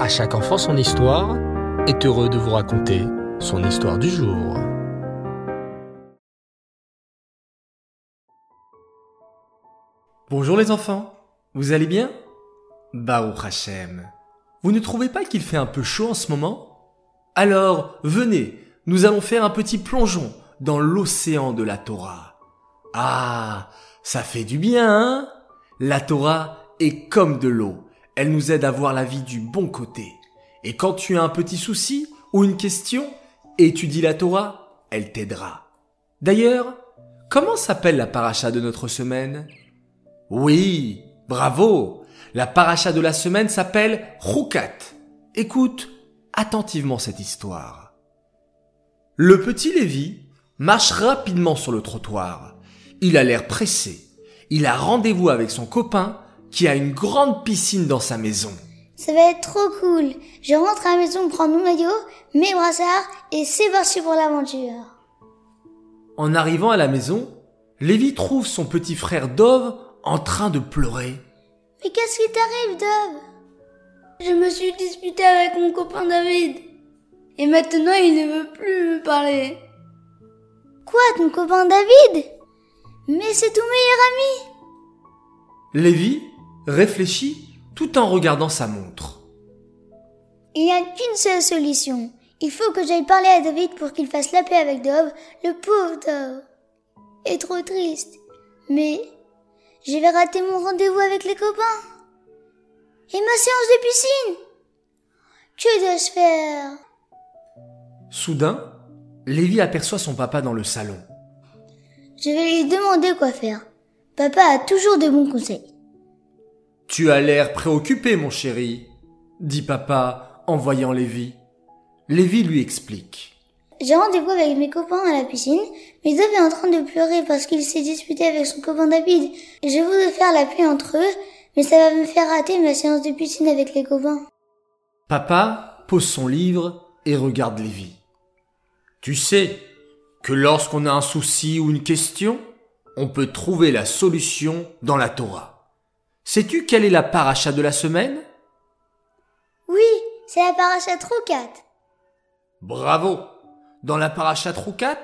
À chaque enfant son histoire est heureux de vous raconter son histoire du jour. Bonjour les enfants, vous allez bien? Baruch Hashem. Vous ne trouvez pas qu'il fait un peu chaud en ce moment? Alors, venez, nous allons faire un petit plongeon dans l'océan de la Torah. Ah, ça fait du bien, hein? La Torah est comme de l'eau. Elle nous aide à voir la vie du bon côté. Et quand tu as un petit souci ou une question, étudie la Torah, elle t'aidera. D'ailleurs, comment s'appelle la paracha de notre semaine? Oui, bravo La paracha de la semaine s'appelle Roukat. Écoute attentivement cette histoire. Le petit Lévi marche rapidement sur le trottoir. Il a l'air pressé. Il a rendez-vous avec son copain qui a une grande piscine dans sa maison. Ça va être trop cool. Je rentre à la maison prendre mon maillot, mes brassards et c'est parti pour l'aventure. En arrivant à la maison, Lévi trouve son petit frère Dove en train de pleurer. Mais qu'est-ce qui t'arrive, Dove? Je me suis disputé avec mon copain David. Et maintenant, il ne veut plus me parler. Quoi, ton copain David? Mais c'est ton meilleur ami Lévi réfléchit tout en regardant sa montre. Il n'y a qu'une seule solution. Il faut que j'aille parler à David pour qu'il fasse la paix avec Dove, le pauvre Dove. Est trop triste. Mais je vais rater mon rendez-vous avec les copains. Et ma séance de piscine. Que dois-je faire? Soudain, Lévi aperçoit son papa dans le salon. Je vais lui demander quoi faire. Papa a toujours de bons conseils. Tu as l'air préoccupé, mon chéri, dit papa en voyant Lévi. Lévi lui explique. J'ai rendez-vous avec mes copains à la piscine, mais Dove est en train de pleurer parce qu'il s'est disputé avec son copain David. Je voudrais faire la paix entre eux, mais ça va me faire rater ma séance de piscine avec les copains. Papa pose son livre et regarde Lévi. Tu sais que lorsqu'on a un souci ou une question, on peut trouver la solution dans la Torah. Sais-tu quelle est la paracha de la semaine? Oui, c'est la paracha Troukat. Bravo Dans la paracha Troukat,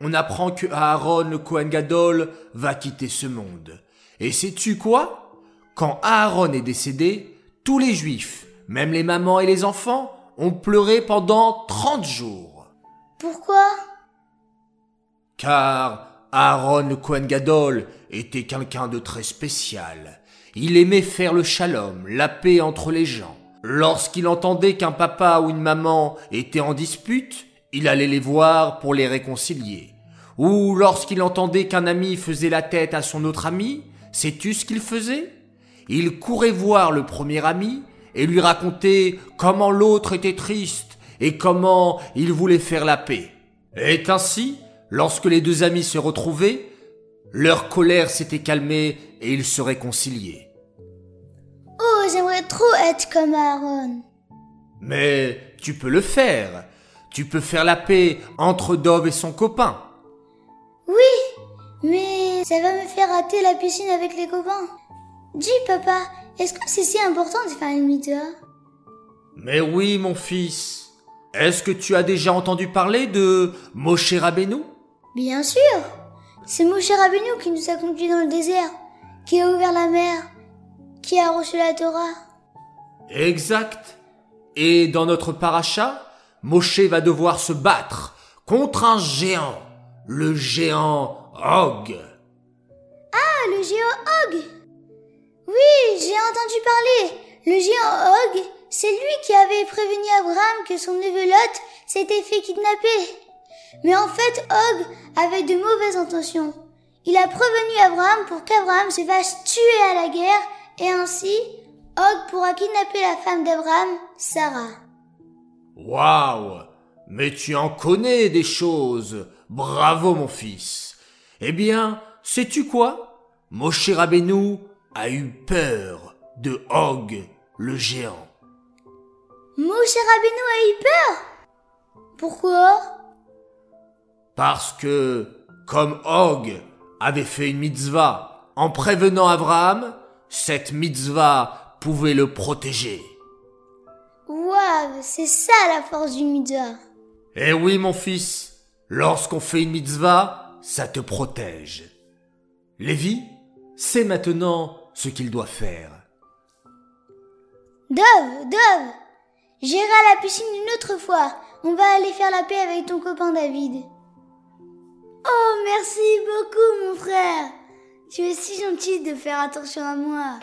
on apprend que Aaron le Kohen Gadol va quitter ce monde. Et sais-tu quoi? Quand Aaron est décédé, tous les juifs, même les mamans et les enfants, ont pleuré pendant 30 jours. Pourquoi? Car Aaron le Kohen Gadol était quelqu'un de très spécial. Il aimait faire le shalom, la paix entre les gens. Lorsqu'il entendait qu'un papa ou une maman était en dispute, il allait les voir pour les réconcilier. Ou lorsqu'il entendait qu'un ami faisait la tête à son autre ami, sais-tu ce qu'il faisait? Il courait voir le premier ami et lui racontait comment l'autre était triste et comment il voulait faire la paix. Et ainsi, lorsque les deux amis se retrouvaient, leur colère s'était calmée et ils se réconciliaient. Oh, j'aimerais trop être comme Aaron. Mais tu peux le faire. Tu peux faire la paix entre Dove et son copain. Oui, mais ça va me faire rater la piscine avec les copains. Dis, papa, est-ce que c'est si important de faire une mitzvah Mais oui, mon fils. Est-ce que tu as déjà entendu parler de Moshe Rabbeinu? Bien sûr C'est Moshe Rabbeinu qui nous a conduits dans le désert, qui a ouvert la mer, qui a reçu la Torah. Exact. Et dans notre paracha, Moshe va devoir se battre contre un géant, le géant Og. Ah, le géant Og Oui, j'ai entendu parler. Le géant Og, c'est lui qui avait prévenu Abraham que son neveu Lot s'était fait kidnapper. Mais en fait, Og avait de mauvaises intentions. Il a prévenu Abraham pour qu'Abraham se fasse tuer à la guerre et ainsi, Og pourra kidnapper la femme d'Abraham, Sarah. Waouh Mais tu en connais des choses. Bravo mon fils. Eh bien, sais-tu quoi? Moshe Rabbeinu a eu peur de Og, le géant. Moshe Rabbeinu a eu peur? Pourquoi? Parce que, comme Og avait fait une mitzvah en prévenant Abraham, cette mitzvah pouvait le protéger. Waouh, c'est ça la force d'une mitzvah. Eh oui, mon fils, lorsqu'on fait une mitzvah, ça te protège. Lévi sait maintenant ce qu'il doit faire. Dove, Dove, j'irai à la piscine une autre fois. On va aller faire la paix avec ton copain David. Oh, merci beaucoup, mon frère. Tu es si gentil de faire attention à moi.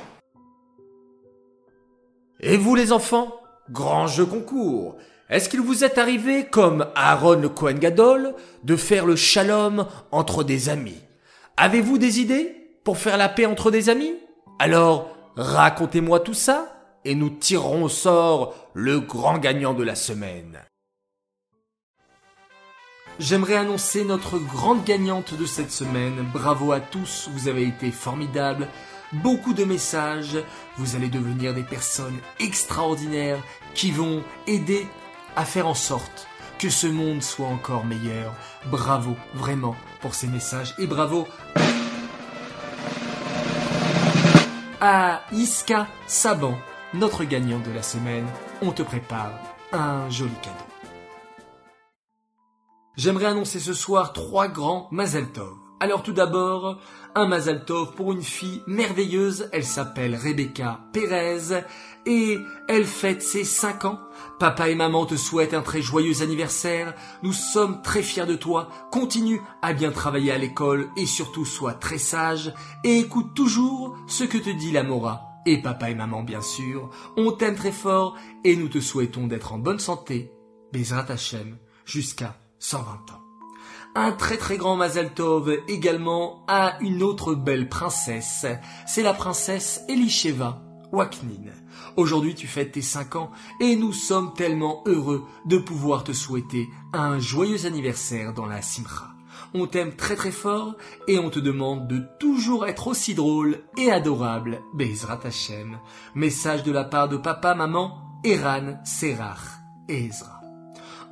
Et vous, les enfants? Grand jeu concours. Est-ce qu'il vous est arrivé, comme Aaron le Kohen Gadol, de faire le shalom entre des amis? Avez-vous des idées pour faire la paix entre des amis? Alors, racontez-moi tout ça et nous tirerons au sort le grand gagnant de la semaine. J'aimerais annoncer notre grande gagnante de cette semaine. Bravo à tous, vous avez été formidables. Beaucoup de messages, vous allez devenir des personnes extraordinaires qui vont aider à faire en sorte que ce monde soit encore meilleur. Bravo vraiment pour ces messages et bravo à Iska Saban, notre gagnant de la semaine. On te prépare un joli cadeau. J'aimerais annoncer ce soir trois grands Mazel Tov. Alors tout d'abord, un Mazel Tov pour une fille merveilleuse, elle s'appelle Rebecca Pérez et elle fête ses 5 ans. Papa et maman te souhaitent un très joyeux anniversaire, nous sommes très fiers de toi, continue à bien travailler à l'école et surtout sois très sage et écoute toujours ce que te dit la Mora. Et papa et maman bien sûr, on t'aime très fort et nous te souhaitons d'être en bonne santé, Bezrat Hashem, jusqu'à 120 ans. Un très très grand Mazel Tov également à une autre belle princesse. C'est la princesse Elisheva Waknin. Aujourd'hui tu fêtes tes 5 ans et nous sommes tellement heureux de pouvoir te souhaiter un joyeux anniversaire dans la Simcha. On t'aime très très fort et on te demande de toujours être aussi drôle et adorable. Bezrat Hashem. Message de la part de papa, maman, Eran, Serach et Ezra.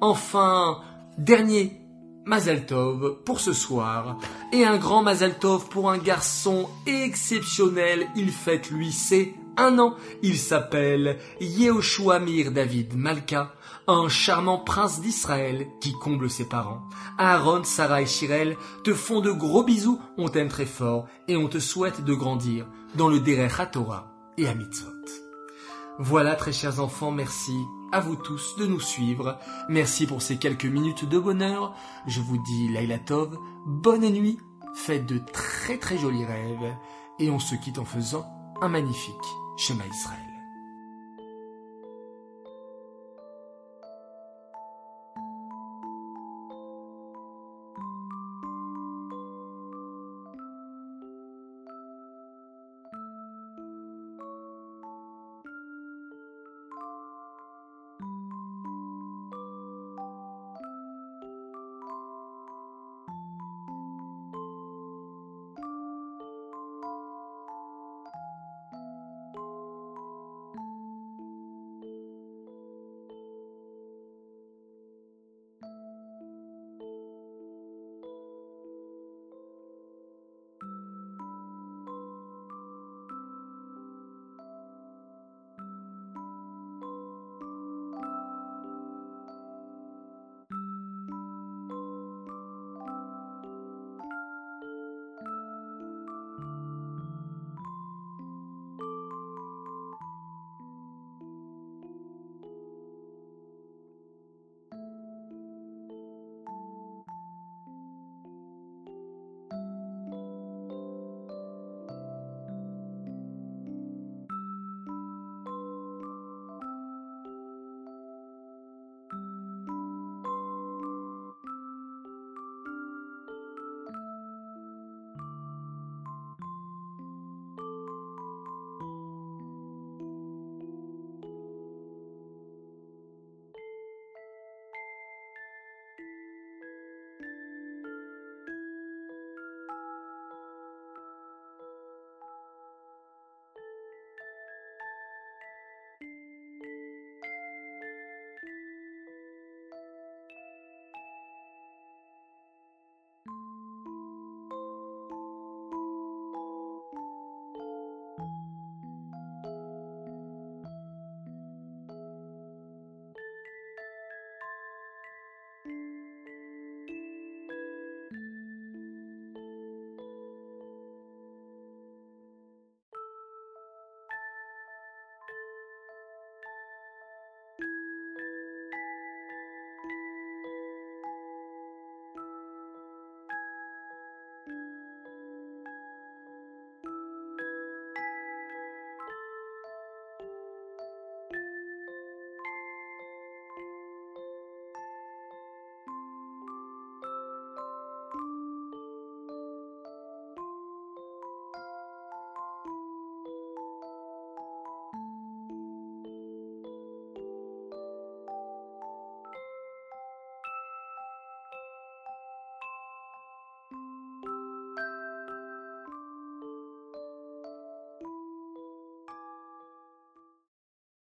Enfin, Dernier Mazel Tov pour ce soir. Et un grand Mazel Tov pour un garçon exceptionnel. Il fête lui c'est un an. Il s'appelle Yehoshua Mir David Malka, un charmant prince d'Israël qui comble ses parents. Aaron, Sarah et Shirel te font de gros bisous, on t'aime très fort et on te souhaite de grandir dans le Derech HaTorah et à Mitzvot. Voilà, très chers enfants, merci à vous tous de nous suivre. Merci pour ces quelques minutes de bonheur. Je vous dis Laila Tov, bonne nuit, faites de très très jolis rêves, et on se quitte en faisant un magnifique schéma Israël.